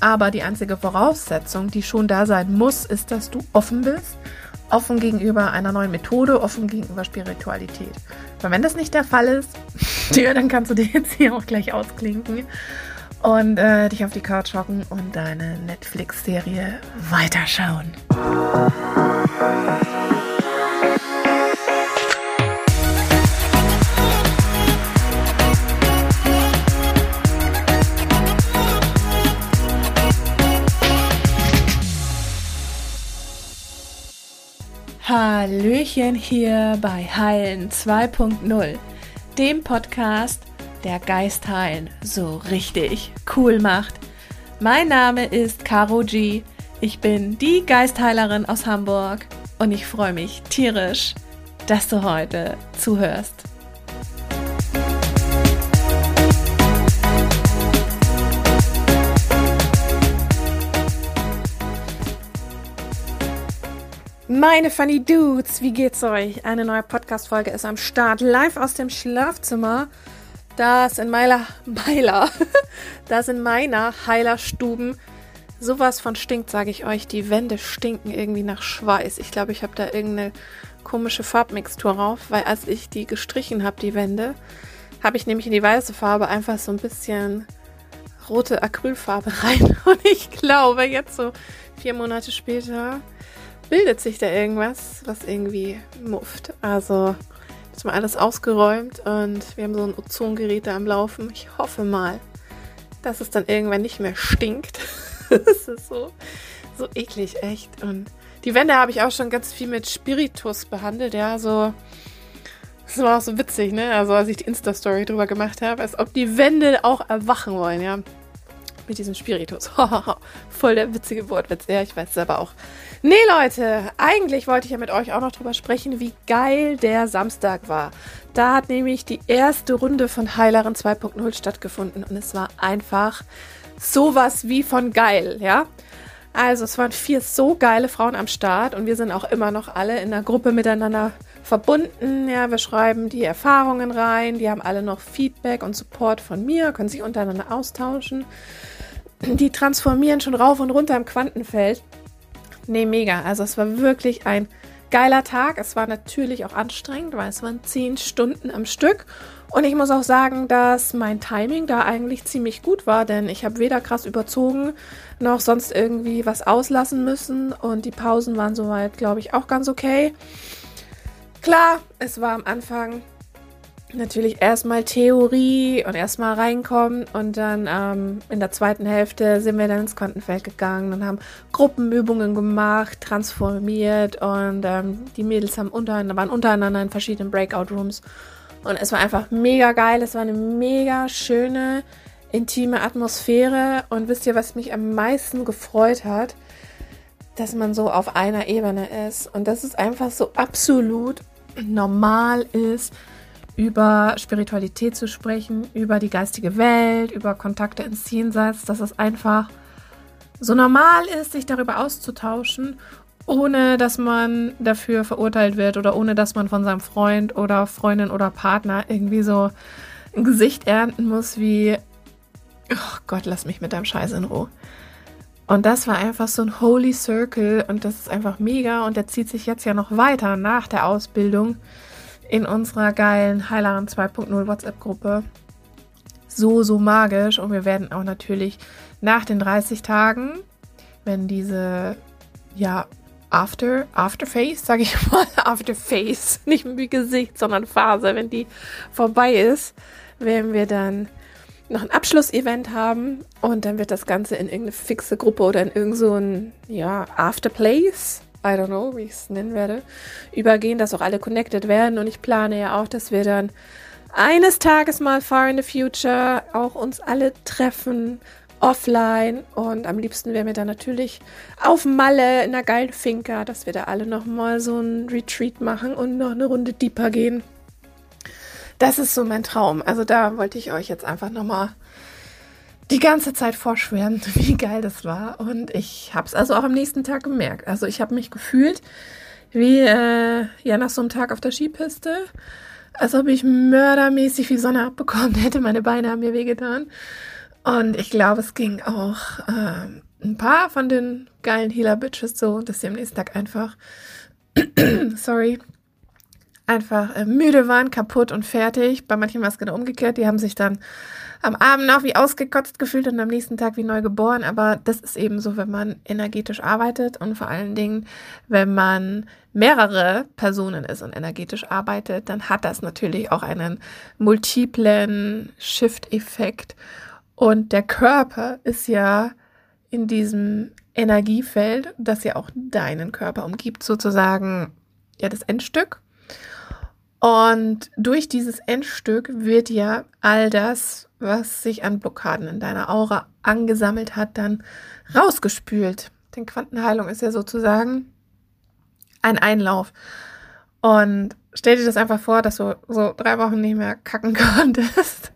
Aber die einzige Voraussetzung, die schon da sein muss, ist, dass du offen bist. Offen gegenüber einer neuen Methode, offen gegenüber Spiritualität. Weil wenn das nicht der Fall ist, dann kannst du dir jetzt hier auch gleich ausklinken und äh, dich auf die Couch hocken und deine Netflix-Serie weiterschauen. Hallöchen hier bei Heilen 2.0, dem Podcast, der Geist heilen so richtig cool macht. Mein Name ist Caro G. Ich bin die Geistheilerin aus Hamburg und ich freue mich tierisch, dass du heute zuhörst. Meine Funny Dudes, wie geht's euch? Eine neue Podcast-Folge ist am Start, live aus dem Schlafzimmer. Das in meiner, Meiler, das in meiner Heilerstuben sowas von stinkt, sage ich euch. Die Wände stinken irgendwie nach Schweiß. Ich glaube, ich habe da irgendeine komische Farbmixtur drauf, weil als ich die gestrichen habe, die Wände, habe ich nämlich in die weiße Farbe einfach so ein bisschen rote Acrylfarbe rein. Und ich glaube, jetzt so vier Monate später bildet sich da irgendwas, was irgendwie mufft. Also ist mal alles ausgeräumt und wir haben so ein Ozongerät da am Laufen. Ich hoffe mal, dass es dann irgendwann nicht mehr stinkt. das ist so, so eklig, echt. Und die Wände habe ich auch schon ganz viel mit Spiritus behandelt, ja, so. Das war auch so witzig, ne? Also, als ich die Insta-Story drüber gemacht habe, als ob die Wände auch erwachen wollen, ja. Mit diesem Spiritus. Voll der witzige Wortwitz. Ja, ich weiß es aber auch. Nee, Leute, eigentlich wollte ich ja mit euch auch noch drüber sprechen, wie geil der Samstag war. Da hat nämlich die erste Runde von Heilerin 2.0 stattgefunden und es war einfach sowas wie von geil, ja? Also, es waren vier so geile Frauen am Start und wir sind auch immer noch alle in der Gruppe miteinander verbunden. Ja, wir schreiben die Erfahrungen rein, die haben alle noch Feedback und Support von mir, können sich untereinander austauschen. Die transformieren schon rauf und runter im Quantenfeld. Nee, mega. Also es war wirklich ein geiler Tag. Es war natürlich auch anstrengend, weil es waren zehn Stunden am Stück. Und ich muss auch sagen, dass mein Timing da eigentlich ziemlich gut war, denn ich habe weder krass überzogen noch sonst irgendwie was auslassen müssen. Und die Pausen waren soweit, glaube ich, auch ganz okay. Klar, es war am Anfang natürlich erstmal Theorie und erstmal reinkommen und dann ähm, in der zweiten Hälfte sind wir dann ins Quantenfeld gegangen und haben Gruppenübungen gemacht, transformiert und ähm, die Mädels haben untereinander, waren untereinander in verschiedenen Breakout-Rooms und es war einfach mega geil, es war eine mega schöne, intime Atmosphäre und wisst ihr, was mich am meisten gefreut hat? Dass man so auf einer Ebene ist und dass es einfach so absolut normal ist, über Spiritualität zu sprechen, über die geistige Welt, über Kontakte ins Jenseits, dass es einfach so normal ist, sich darüber auszutauschen, ohne dass man dafür verurteilt wird oder ohne dass man von seinem Freund oder Freundin oder Partner irgendwie so ein Gesicht ernten muss wie, oh Gott, lass mich mit deinem Scheiß in Ruhe. Und das war einfach so ein Holy Circle und das ist einfach mega und der zieht sich jetzt ja noch weiter nach der Ausbildung in unserer geilen Heilerin 2.0 WhatsApp-Gruppe. So, so magisch. Und wir werden auch natürlich nach den 30 Tagen, wenn diese, ja, After, Afterface, sage ich mal, Afterface, nicht wie Gesicht, sondern Phase, wenn die vorbei ist, werden wir dann noch ein Abschlussevent haben und dann wird das Ganze in irgendeine fixe Gruppe oder in irgendein so ja, Afterplace I don't know, wie ich es nennen werde, übergehen, dass auch alle connected werden. Und ich plane ja auch, dass wir dann eines Tages mal far in the future auch uns alle treffen, offline. Und am liebsten wären wir dann natürlich auf Malle in einer geilen Finca, dass wir da alle nochmal so ein Retreat machen und noch eine Runde deeper gehen. Das ist so mein Traum. Also da wollte ich euch jetzt einfach nochmal die ganze Zeit vorschwärmen, wie geil das war. Und ich habe es also auch am nächsten Tag gemerkt. Also ich habe mich gefühlt wie äh, ja nach so einem Tag auf der Skipiste, als ob ich mördermäßig wie Sonne abbekommen hätte. Meine Beine haben mir wehgetan. Und ich glaube, es ging auch äh, ein paar von den geilen Healer-Bitches so, dass sie am nächsten Tag einfach, sorry, einfach äh, müde waren, kaputt und fertig. Bei manchen war es genau umgekehrt. Die haben sich dann am Abend noch wie ausgekotzt gefühlt und am nächsten Tag wie neu geboren. Aber das ist eben so, wenn man energetisch arbeitet und vor allen Dingen, wenn man mehrere Personen ist und energetisch arbeitet, dann hat das natürlich auch einen multiplen Shift-Effekt. Und der Körper ist ja in diesem Energiefeld, das ja auch deinen Körper umgibt, sozusagen ja das Endstück. Und durch dieses Endstück wird ja all das, was sich an Blockaden in deiner Aura angesammelt hat, dann rausgespült. Denn Quantenheilung ist ja sozusagen ein Einlauf. Und stell dir das einfach vor, dass du so drei Wochen nicht mehr kacken konntest.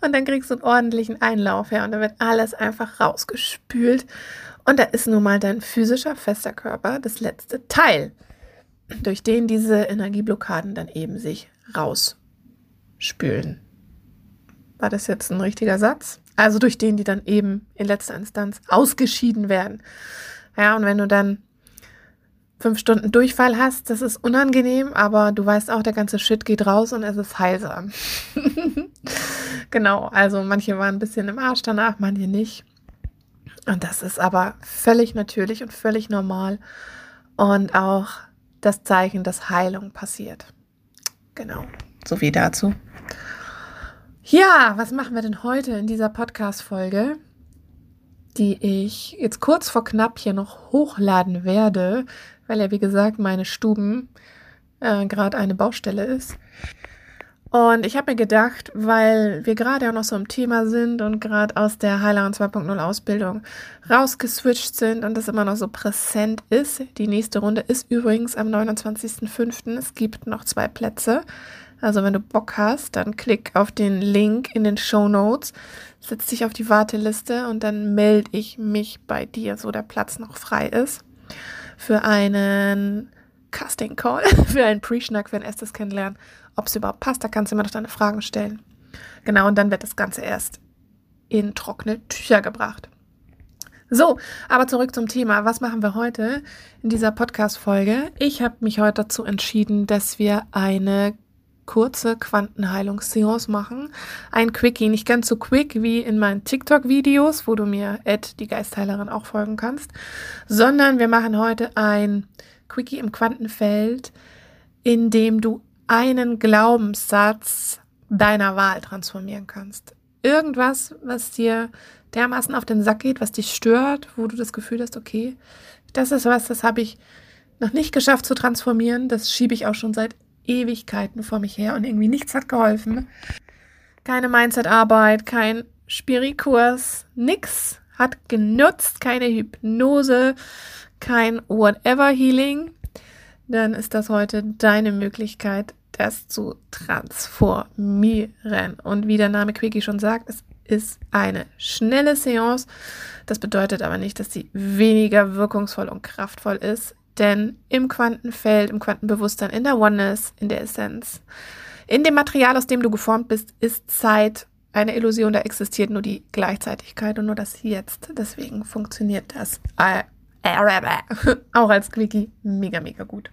Und dann kriegst du einen ordentlichen Einlauf, ja, und dann wird alles einfach rausgespült. Und da ist nun mal dein physischer, fester Körper das letzte Teil, durch den diese Energieblockaden dann eben sich rausspülen. War das jetzt ein richtiger Satz? Also durch den die dann eben in letzter Instanz ausgeschieden werden. Ja, und wenn du dann fünf Stunden Durchfall hast, das ist unangenehm, aber du weißt auch, der ganze Shit geht raus und es ist heilsam. genau, also manche waren ein bisschen im Arsch danach, manche nicht. Und das ist aber völlig natürlich und völlig normal und auch das Zeichen, dass Heilung passiert. Genau, so viel dazu. Ja, was machen wir denn heute in dieser Podcast-Folge, die ich jetzt kurz vor knapp hier noch hochladen werde, weil ja, wie gesagt, meine Stuben äh, gerade eine Baustelle ist. Und ich habe mir gedacht, weil wir gerade auch noch so im Thema sind und gerade aus der Heilerin 2.0 Ausbildung rausgeswitcht sind und das immer noch so präsent ist. Die nächste Runde ist übrigens am 29.05. Es gibt noch zwei Plätze. Also wenn du Bock hast, dann klick auf den Link in den Show Notes, setz dich auf die Warteliste und dann melde ich mich bei dir, so der Platz noch frei ist für einen Casting Call, für einen Pre-Schnack, für ein erstes Kennenlernen, ob es überhaupt passt. Da kannst du immer noch deine Fragen stellen. Genau, und dann wird das Ganze erst in trockene Tücher gebracht. So, aber zurück zum Thema. Was machen wir heute in dieser Podcast-Folge? Ich habe mich heute dazu entschieden, dass wir eine kurze Quantenheilungsseance machen. Ein Quickie, nicht ganz so quick wie in meinen TikTok-Videos, wo du mir die Geistheilerin, auch folgen kannst, sondern wir machen heute ein Quickie im Quantenfeld, in dem du einen Glaubenssatz deiner Wahl transformieren kannst. Irgendwas, was dir dermaßen auf den Sack geht, was dich stört, wo du das Gefühl hast, okay, das ist was, das habe ich noch nicht geschafft zu transformieren, das schiebe ich auch schon seit Ewigkeiten vor mich her und irgendwie nichts hat geholfen. Keine Mindset-Arbeit, kein Spirikurs, nix hat genutzt, keine Hypnose, kein Whatever-Healing. Dann ist das heute deine Möglichkeit, das zu transformieren. Und wie der Name Quickie schon sagt, es ist eine schnelle Seance. Das bedeutet aber nicht, dass sie weniger wirkungsvoll und kraftvoll ist. Denn im Quantenfeld, im Quantenbewusstsein, in der Oneness, in der Essenz, in dem Material, aus dem du geformt bist, ist Zeit eine Illusion, da existiert nur die Gleichzeitigkeit und nur das Jetzt. Deswegen funktioniert das auch als Quickie mega, mega gut.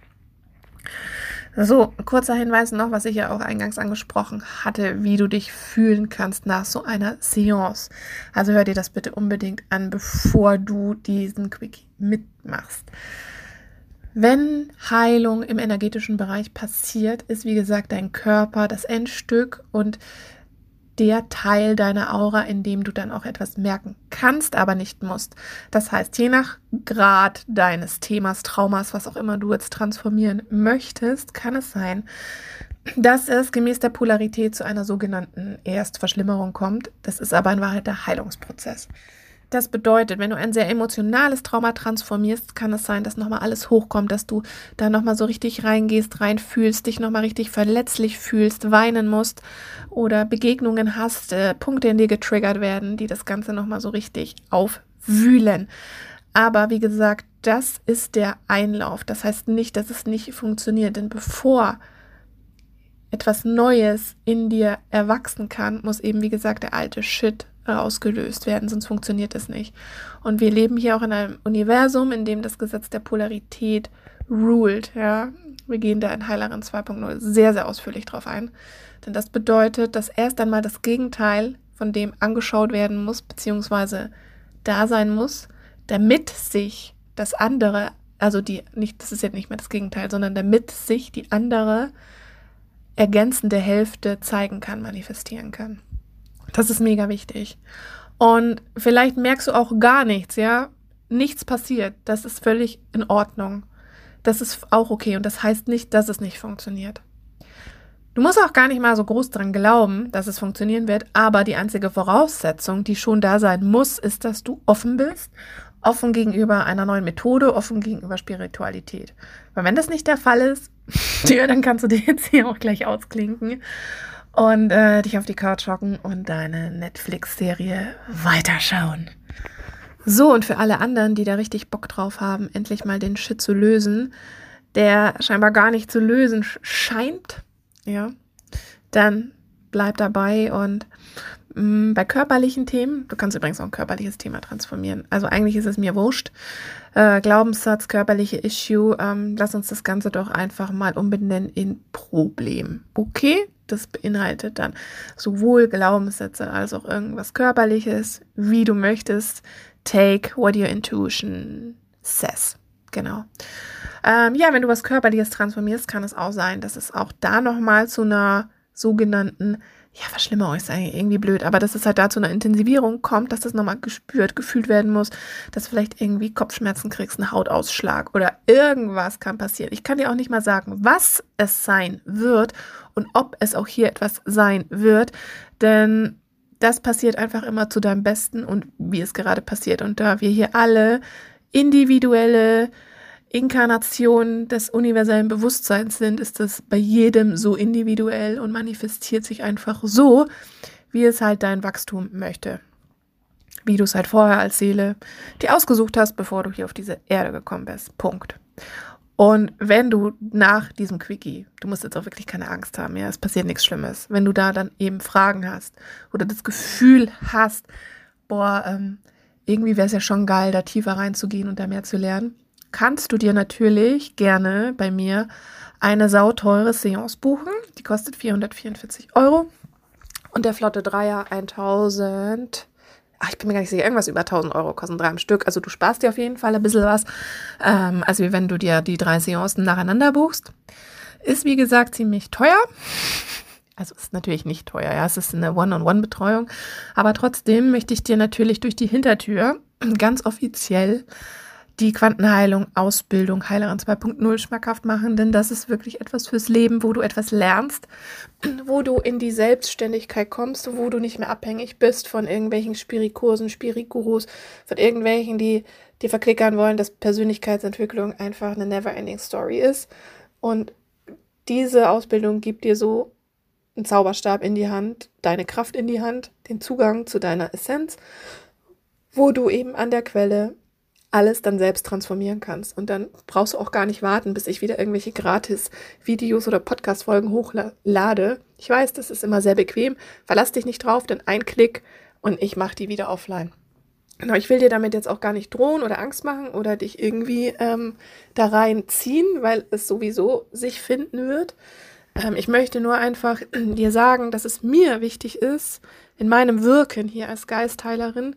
So, kurzer Hinweis noch, was ich ja auch eingangs angesprochen hatte, wie du dich fühlen kannst nach so einer Seance. Also hör dir das bitte unbedingt an, bevor du diesen Quickie mitmachst. Wenn Heilung im energetischen Bereich passiert, ist wie gesagt dein Körper das Endstück und der Teil deiner Aura, in dem du dann auch etwas merken kannst, aber nicht musst. Das heißt, je nach Grad deines Themas, Traumas, was auch immer du jetzt transformieren möchtest, kann es sein, dass es gemäß der Polarität zu einer sogenannten Erstverschlimmerung kommt. Das ist aber in Wahrheit der Heilungsprozess. Das bedeutet, wenn du ein sehr emotionales Trauma transformierst, kann es sein, dass nochmal alles hochkommt, dass du da nochmal so richtig reingehst, reinfühlst, dich nochmal richtig verletzlich fühlst, weinen musst oder Begegnungen hast, äh, Punkte in dir getriggert werden, die das Ganze nochmal so richtig aufwühlen. Aber wie gesagt, das ist der Einlauf. Das heißt nicht, dass es nicht funktioniert, denn bevor etwas Neues in dir erwachsen kann, muss eben, wie gesagt, der alte Shit ausgelöst werden, sonst funktioniert es nicht. Und wir leben hier auch in einem Universum, in dem das Gesetz der Polarität ruled, ja. Wir gehen da in Heilerin 2.0 sehr, sehr ausführlich drauf ein. Denn das bedeutet, dass erst einmal das Gegenteil von dem angeschaut werden muss, beziehungsweise da sein muss, damit sich das andere, also die, nicht, das ist jetzt nicht mehr das Gegenteil, sondern damit sich die andere ergänzende Hälfte zeigen kann, manifestieren kann. Das ist mega wichtig. Und vielleicht merkst du auch gar nichts, ja? Nichts passiert. Das ist völlig in Ordnung. Das ist auch okay. Und das heißt nicht, dass es nicht funktioniert. Du musst auch gar nicht mal so groß dran glauben, dass es funktionieren wird, aber die einzige Voraussetzung, die schon da sein muss, ist, dass du offen bist, offen gegenüber einer neuen Methode, offen gegenüber Spiritualität. Weil wenn das nicht der Fall ist, dann kannst du dir jetzt hier auch gleich ausklinken und äh, dich auf die Couch hocken und deine Netflix-Serie weiterschauen. So, und für alle anderen, die da richtig Bock drauf haben, endlich mal den Shit zu lösen, der scheinbar gar nicht zu lösen scheint, ja, dann bleib dabei und bei körperlichen Themen, du kannst übrigens auch ein körperliches Thema transformieren. Also eigentlich ist es mir wurscht. Äh, Glaubenssatz, körperliche Issue, ähm, lass uns das Ganze doch einfach mal umbenennen in Problem. Okay? Das beinhaltet dann sowohl Glaubenssätze als auch irgendwas Körperliches, wie du möchtest. Take what your intuition says. Genau. Ähm, ja, wenn du was Körperliches transformierst, kann es auch sein, dass es auch da nochmal zu einer sogenannten, ja, Verschlimmerung ist eigentlich irgendwie blöd, aber dass es halt da zu einer Intensivierung kommt, dass das nochmal gespürt, gefühlt werden muss, dass vielleicht irgendwie Kopfschmerzen kriegst, einen Hautausschlag oder irgendwas kann passieren. Ich kann dir auch nicht mal sagen, was es sein wird und ob es auch hier etwas sein wird, denn das passiert einfach immer zu deinem Besten und wie es gerade passiert. Und da wir hier alle individuelle Inkarnationen des universellen Bewusstseins sind, ist das bei jedem so individuell und manifestiert sich einfach so, wie es halt dein Wachstum möchte. Wie du es halt vorher als Seele dir ausgesucht hast, bevor du hier auf diese Erde gekommen bist. Punkt. Und wenn du nach diesem Quickie, du musst jetzt auch wirklich keine Angst haben, ja, es passiert nichts Schlimmes, wenn du da dann eben Fragen hast oder das Gefühl hast, boah, ähm, irgendwie wäre es ja schon geil, da tiefer reinzugehen und da mehr zu lernen, kannst du dir natürlich gerne bei mir eine sauteure Seance buchen. Die kostet 444 Euro und der Flotte Dreier 1000 ach, ich bin mir gar nicht sicher, irgendwas über 1000 Euro kosten drei am Stück. Also du sparst dir auf jeden Fall ein bisschen was. Ähm, also wenn du dir die drei Seancen nacheinander buchst. Ist wie gesagt ziemlich teuer. Also ist natürlich nicht teuer, ja, es ist eine One-on-One-Betreuung. Aber trotzdem möchte ich dir natürlich durch die Hintertür ganz offiziell die Quantenheilung, Ausbildung, Heilerin 2.0 schmackhaft machen, denn das ist wirklich etwas fürs Leben, wo du etwas lernst, wo du in die Selbstständigkeit kommst, wo du nicht mehr abhängig bist von irgendwelchen Spirikursen, Spirigurus, von irgendwelchen, die dir verklickern wollen, dass Persönlichkeitsentwicklung einfach eine never-ending Story ist. Und diese Ausbildung gibt dir so einen Zauberstab in die Hand, deine Kraft in die Hand, den Zugang zu deiner Essenz, wo du eben an der Quelle alles dann selbst transformieren kannst. Und dann brauchst du auch gar nicht warten, bis ich wieder irgendwelche Gratis-Videos oder Podcast-Folgen hochlade. Ich weiß, das ist immer sehr bequem. Verlass dich nicht drauf, denn ein Klick und ich mache die wieder offline. Genau, ich will dir damit jetzt auch gar nicht drohen oder Angst machen oder dich irgendwie ähm, da reinziehen, weil es sowieso sich finden wird. Ähm, ich möchte nur einfach dir sagen, dass es mir wichtig ist, in meinem Wirken hier als Geistheilerin,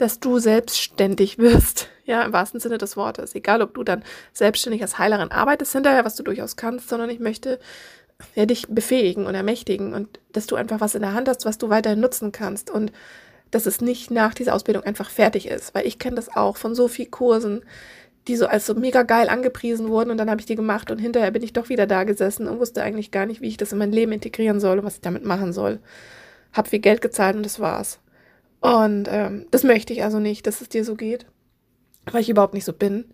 dass du selbstständig wirst. Ja, im wahrsten Sinne des Wortes. Egal, ob du dann selbstständig als Heilerin arbeitest hinterher, was du durchaus kannst, sondern ich möchte ja, dich befähigen und ermächtigen und dass du einfach was in der Hand hast, was du weiterhin nutzen kannst und dass es nicht nach dieser Ausbildung einfach fertig ist. Weil ich kenne das auch von so vielen Kursen, die so als so mega geil angepriesen wurden und dann habe ich die gemacht und hinterher bin ich doch wieder da gesessen und wusste eigentlich gar nicht, wie ich das in mein Leben integrieren soll und was ich damit machen soll. Hab viel Geld gezahlt und das war's. Und ähm, das möchte ich also nicht, dass es dir so geht, weil ich überhaupt nicht so bin.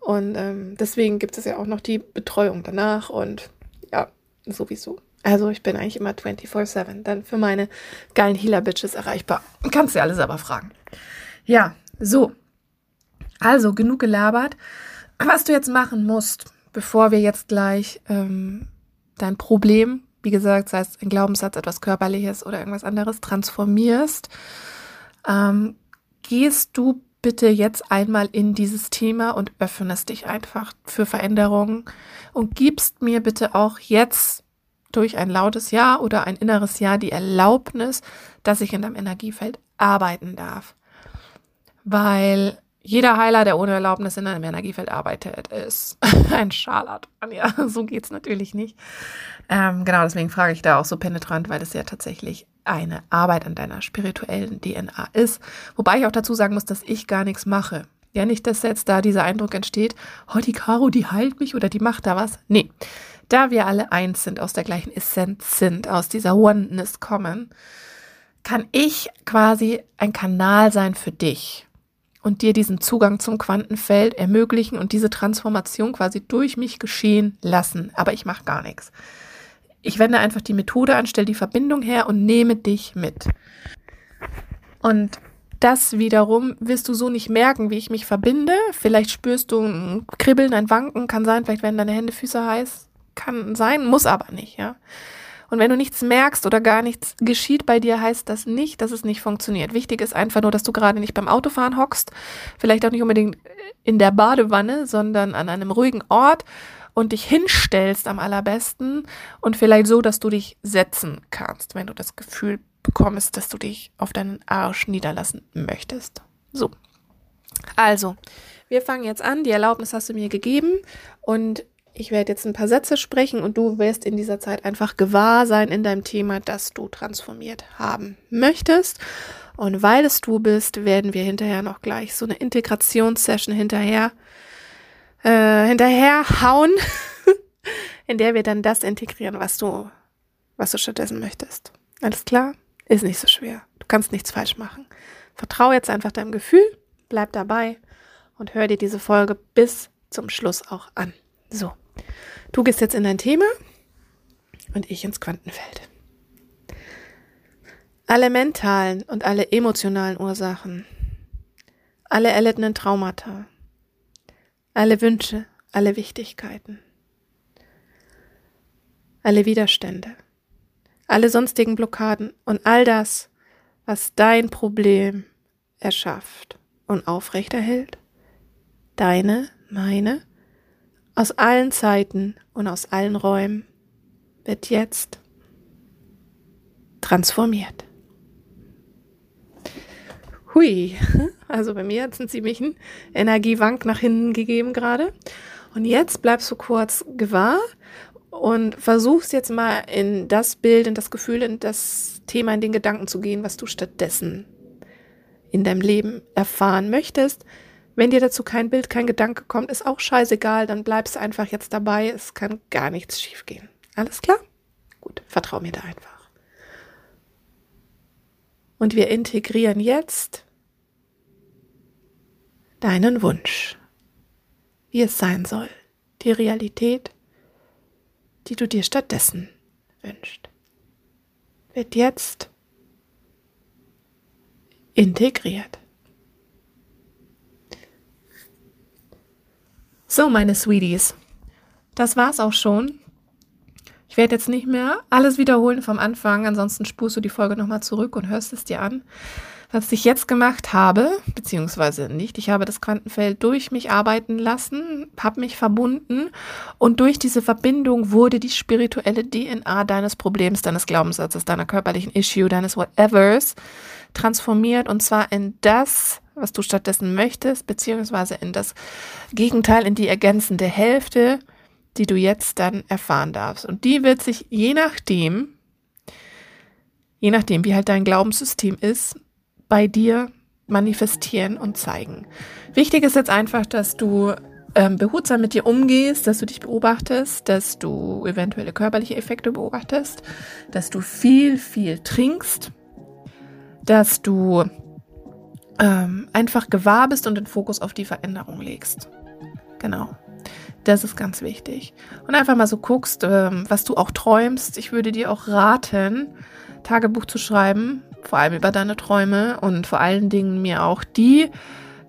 Und ähm, deswegen gibt es ja auch noch die Betreuung danach und ja, sowieso. Also ich bin eigentlich immer 24-7 dann für meine geilen Healer-Bitches erreichbar. Kannst du alles aber fragen. Ja, so. Also genug gelabert. Was du jetzt machen musst, bevor wir jetzt gleich ähm, dein Problem, wie gesagt, sei es ein Glaubenssatz, etwas Körperliches oder irgendwas anderes, transformierst, ähm, gehst du bitte jetzt einmal in dieses Thema und öffnest dich einfach für Veränderungen und gibst mir bitte auch jetzt durch ein lautes Ja oder ein inneres Ja die Erlaubnis, dass ich in deinem Energiefeld arbeiten darf. Weil jeder Heiler, der ohne Erlaubnis in einem Energiefeld arbeitet, ist ein Scharlatan. Ja, so geht's natürlich nicht. Ähm, genau, deswegen frage ich da auch so penetrant, weil es ja tatsächlich eine Arbeit an deiner spirituellen DNA ist. Wobei ich auch dazu sagen muss, dass ich gar nichts mache. Ja, nicht, dass jetzt da dieser Eindruck entsteht, oh, die Caro, die heilt mich oder die macht da was. Nee, da wir alle eins sind, aus der gleichen Essenz sind, aus dieser Oneness kommen, kann ich quasi ein Kanal sein für dich und dir diesen Zugang zum Quantenfeld ermöglichen und diese Transformation quasi durch mich geschehen lassen. Aber ich mache gar nichts. Ich wende einfach die Methode an, stelle die Verbindung her und nehme dich mit. Und das wiederum wirst du so nicht merken, wie ich mich verbinde. Vielleicht spürst du ein Kribbeln, ein Wanken, kann sein, vielleicht werden deine Hände, Füße heiß, kann sein, muss aber nicht, ja. Und wenn du nichts merkst oder gar nichts geschieht bei dir, heißt das nicht, dass es nicht funktioniert. Wichtig ist einfach nur, dass du gerade nicht beim Autofahren hockst, vielleicht auch nicht unbedingt in der Badewanne, sondern an einem ruhigen Ort und dich hinstellst am allerbesten und vielleicht so, dass du dich setzen kannst, wenn du das Gefühl bekommst, dass du dich auf deinen Arsch niederlassen möchtest. So. Also, wir fangen jetzt an. Die Erlaubnis hast du mir gegeben und ich werde jetzt ein paar Sätze sprechen und du wirst in dieser Zeit einfach gewahr sein in deinem Thema, das du transformiert haben möchtest. Und weil es du bist, werden wir hinterher noch gleich so eine Integrationssession hinterher äh, hinterher hauen, in der wir dann das integrieren, was du, was du stattdessen möchtest. Alles klar? Ist nicht so schwer. Du kannst nichts falsch machen. Vertraue jetzt einfach deinem Gefühl, bleib dabei und hör dir diese Folge bis zum Schluss auch an. So. Du gehst jetzt in dein Thema und ich ins Quantenfeld. Alle mentalen und alle emotionalen Ursachen, alle erlittenen Traumata, alle Wünsche, alle Wichtigkeiten, alle Widerstände, alle sonstigen Blockaden und all das, was dein Problem erschafft und aufrechterhält, deine, meine, aus allen Zeiten und aus allen Räumen wird jetzt transformiert. Hui, also bei mir hat es einen ziemlichen Energiewank nach hinten gegeben gerade. Und jetzt bleibst du kurz gewahr und versuchst jetzt mal in das Bild, in das Gefühl, in das Thema, in den Gedanken zu gehen, was du stattdessen in deinem Leben erfahren möchtest. Wenn dir dazu kein Bild, kein Gedanke kommt, ist auch scheißegal, dann bleibst du einfach jetzt dabei. Es kann gar nichts schiefgehen. Alles klar? Gut, vertrau mir da einfach. Und wir integrieren jetzt deinen Wunsch, wie es sein soll, die Realität, die du dir stattdessen wünschst, wird jetzt integriert. So, meine Sweeties, das war's auch schon. Ich werde jetzt nicht mehr alles wiederholen vom Anfang, ansonsten spurst du die Folge nochmal zurück und hörst es dir an. Was ich jetzt gemacht habe, beziehungsweise nicht, ich habe das Quantenfeld durch mich arbeiten lassen, habe mich verbunden und durch diese Verbindung wurde die spirituelle DNA deines Problems, deines Glaubenssatzes, deiner körperlichen Issue, deines Whatevers transformiert und zwar in das, was du stattdessen möchtest, beziehungsweise in das Gegenteil, in die ergänzende Hälfte, die du jetzt dann erfahren darfst. Und die wird sich je nachdem, je nachdem, wie halt dein Glaubenssystem ist, bei dir manifestieren und zeigen. Wichtig ist jetzt einfach, dass du ähm, behutsam mit dir umgehst, dass du dich beobachtest, dass du eventuelle körperliche Effekte beobachtest, dass du viel, viel trinkst, dass du ähm, einfach gewahr bist und den Fokus auf die Veränderung legst. Genau. Das ist ganz wichtig. Und einfach mal so guckst, ähm, was du auch träumst. Ich würde dir auch raten, Tagebuch zu schreiben, vor allem über deine Träume und vor allen Dingen mir auch die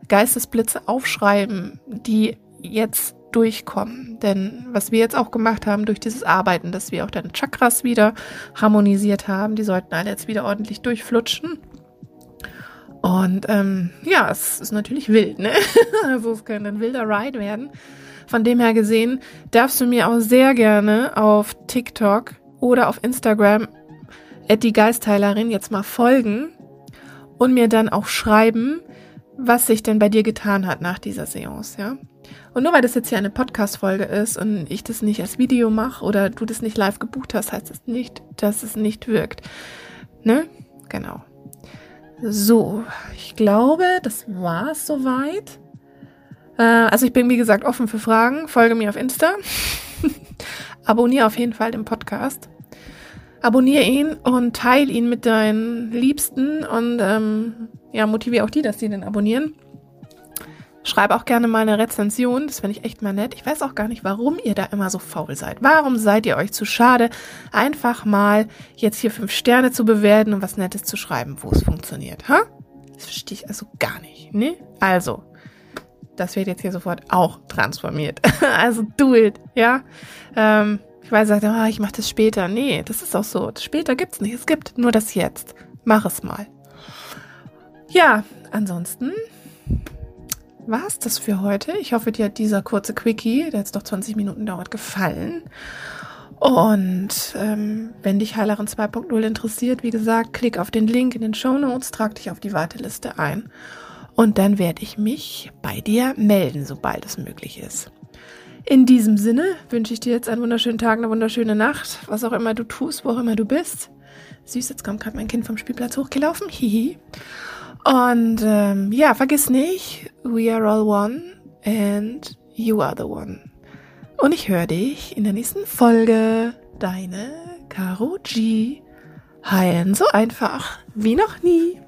Geistesblitze aufschreiben, die jetzt durchkommen. Denn was wir jetzt auch gemacht haben durch dieses Arbeiten, dass wir auch deine Chakras wieder harmonisiert haben, die sollten alle jetzt wieder ordentlich durchflutschen. Und ähm, ja, es ist natürlich wild, ne? also es kann ein wilder Ride werden. Von dem her gesehen darfst du mir auch sehr gerne auf TikTok oder auf Instagram die Geistheilerin jetzt mal folgen und mir dann auch schreiben, was sich denn bei dir getan hat nach dieser Seance, ja? Und nur weil das jetzt hier eine Podcast-Folge ist und ich das nicht als Video mache oder du das nicht live gebucht hast, heißt das nicht, dass es nicht wirkt. Ne? Genau. So, ich glaube, das war's soweit. Äh, also ich bin wie gesagt offen für Fragen. Folge mir auf Insta. Abonniere auf jeden Fall den Podcast. Abonniere ihn und teile ihn mit deinen Liebsten und ähm, ja, motiviere auch die, dass sie den abonnieren. Schreib auch gerne mal eine Rezension, das finde ich echt mal nett. Ich weiß auch gar nicht, warum ihr da immer so faul seid. Warum seid ihr euch zu schade, einfach mal jetzt hier fünf Sterne zu bewerten und was Nettes zu schreiben, wo es funktioniert, ha? Das verstehe ich also gar nicht, ne? Also, das wird jetzt hier sofort auch transformiert. also do it, ja? Ähm, ich weiß, sagt, oh, ich mache das später. Nee, das ist auch so. Später gibt's nicht. Es gibt nur das Jetzt. Mach es mal. Ja, ansonsten war es das für heute. Ich hoffe, dir hat dieser kurze Quickie, der jetzt doch 20 Minuten dauert, gefallen. Und ähm, wenn dich Heilerin 2.0 interessiert, wie gesagt, klick auf den Link in den Show Notes, trag dich auf die Warteliste ein. Und dann werde ich mich bei dir melden, sobald es möglich ist. In diesem Sinne wünsche ich dir jetzt einen wunderschönen Tag, eine wunderschöne Nacht, was auch immer du tust, wo auch immer du bist. Süß, jetzt kommt gerade mein Kind vom Spielplatz hochgelaufen. Hihi. Und ähm, ja, vergiss nicht, we are all one and you are the one. Und ich höre dich in der nächsten Folge. Deine Karo G. Heilen so einfach wie noch nie.